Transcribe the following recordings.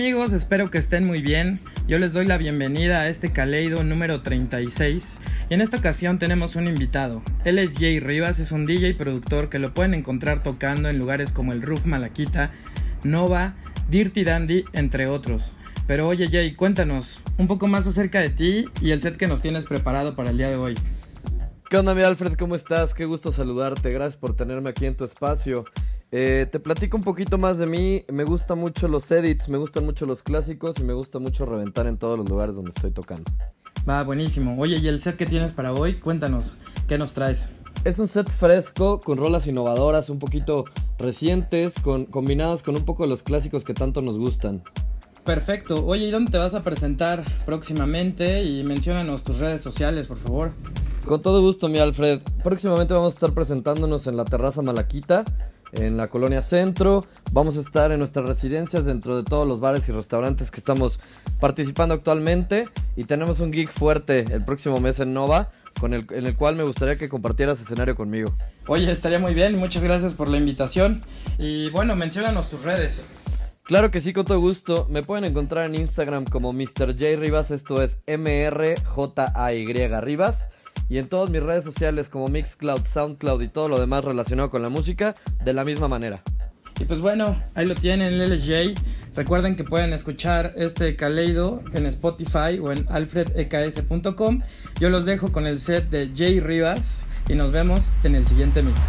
Amigos, espero que estén muy bien. Yo les doy la bienvenida a este Caleido número 36 y en esta ocasión tenemos un invitado. Él es Jay Rivas, es un DJ y productor que lo pueden encontrar tocando en lugares como el Roof Malaquita, Nova, Dirty Dandy, entre otros. Pero oye Jay, cuéntanos un poco más acerca de ti y el set que nos tienes preparado para el día de hoy. ¿Qué onda, mi Alfred? ¿Cómo estás? Qué gusto saludarte. Gracias por tenerme aquí en tu espacio. Eh, te platico un poquito más de mí. Me gustan mucho los edits, me gustan mucho los clásicos y me gusta mucho reventar en todos los lugares donde estoy tocando. Va, buenísimo. Oye, ¿y el set que tienes para hoy? Cuéntanos, ¿qué nos traes? Es un set fresco, con rolas innovadoras, un poquito recientes, con, combinadas con un poco de los clásicos que tanto nos gustan. Perfecto. Oye, ¿y dónde te vas a presentar próximamente? Y menciónanos tus redes sociales, por favor. Con todo gusto, mi Alfred. Próximamente vamos a estar presentándonos en la terraza Malaquita, en la colonia Centro. Vamos a estar en nuestras residencias dentro de todos los bares y restaurantes que estamos participando actualmente. Y tenemos un gig fuerte el próximo mes en Nova, con el, en el cual me gustaría que compartieras escenario conmigo. Oye, estaría muy bien. Muchas gracias por la invitación. Y bueno, menciónanos tus redes. Claro que sí, con todo gusto. Me pueden encontrar en Instagram como Mr. J Rivas, esto es M-R-J-A-Y Rivas. Y en todas mis redes sociales como Mixcloud, Soundcloud y todo lo demás relacionado con la música, de la misma manera. Y pues bueno, ahí lo tienen, LLJ. Recuerden que pueden escuchar este Caleido en Spotify o en alfredeks.com. Yo los dejo con el set de Jay Rivas y nos vemos en el siguiente mix.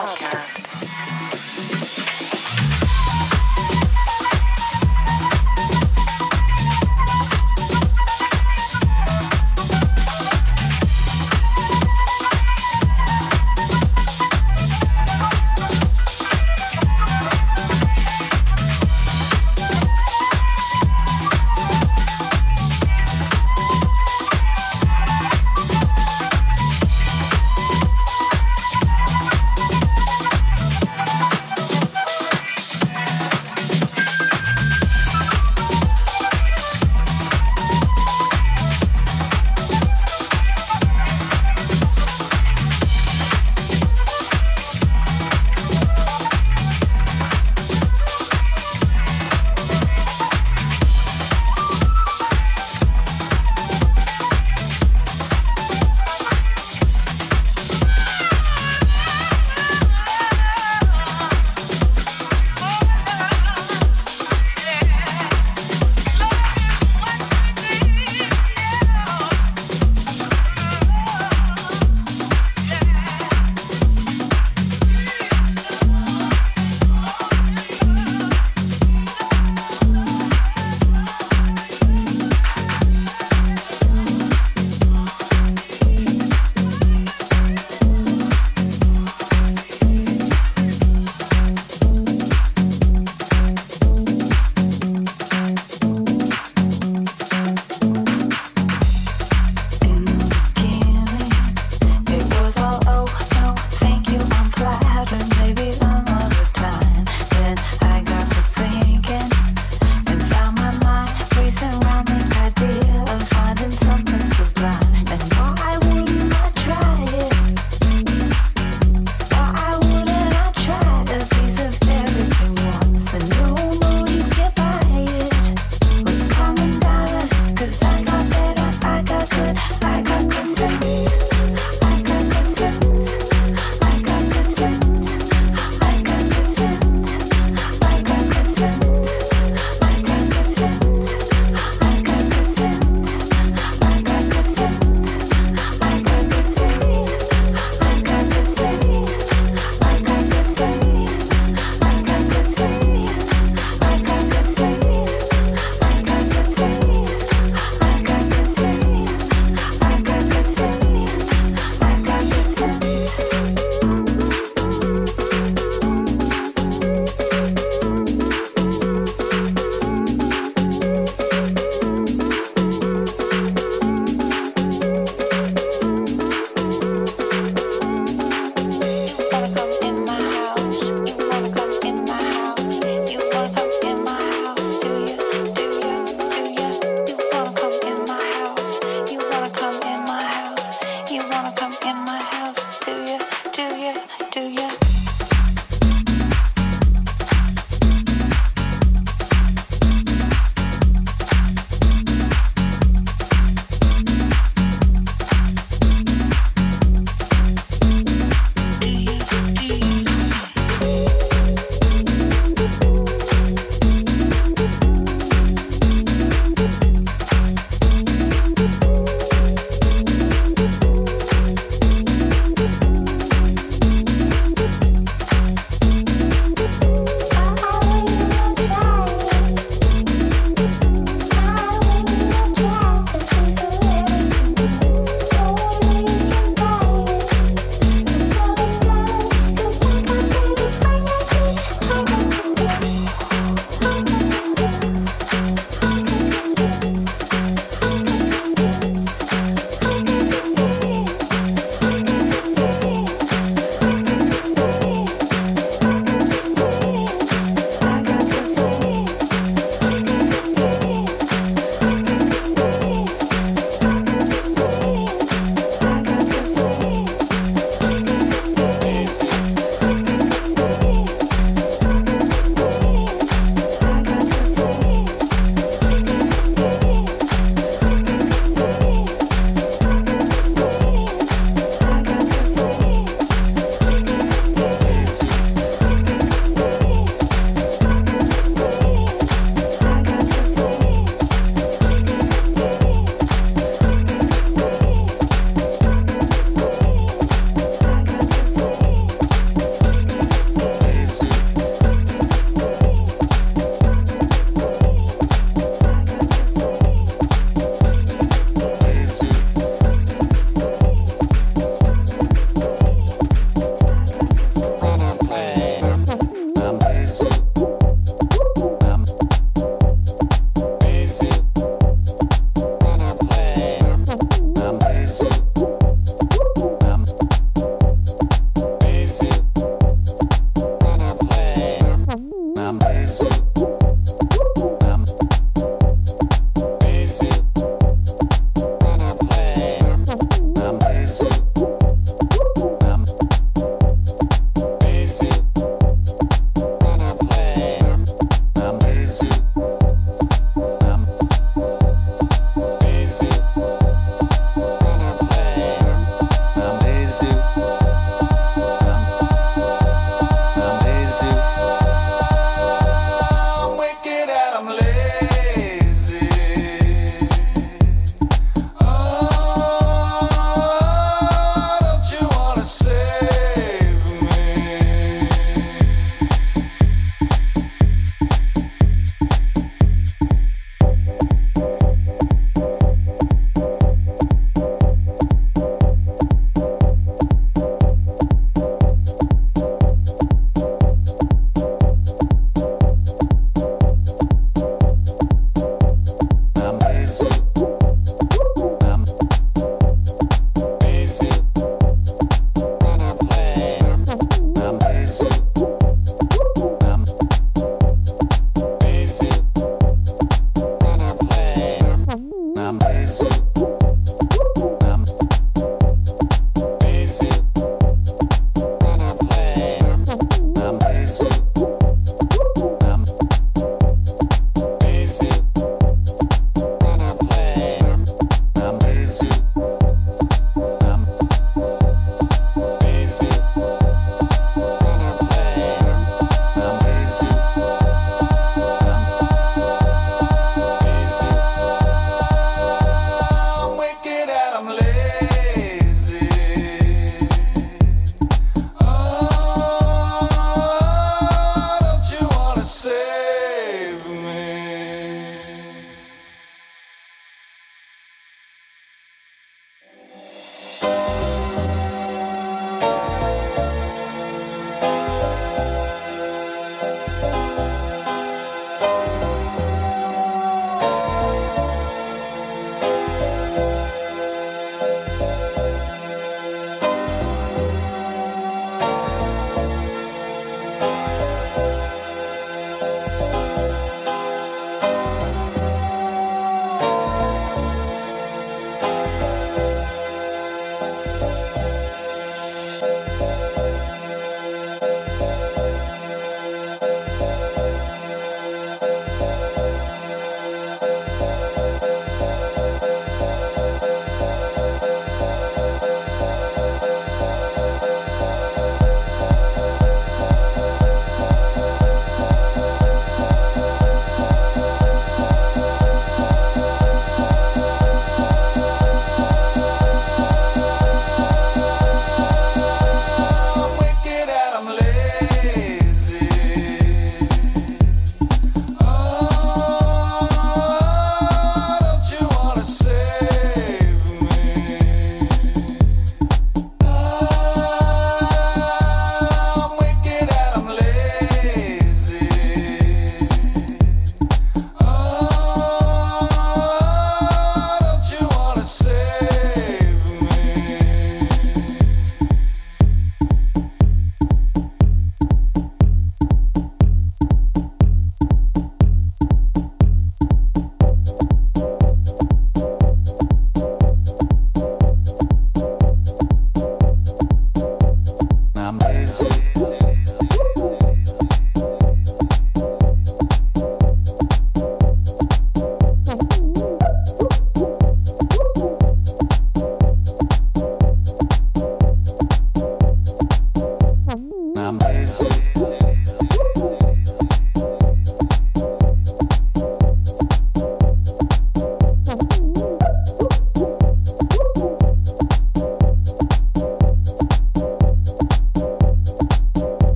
Podcast.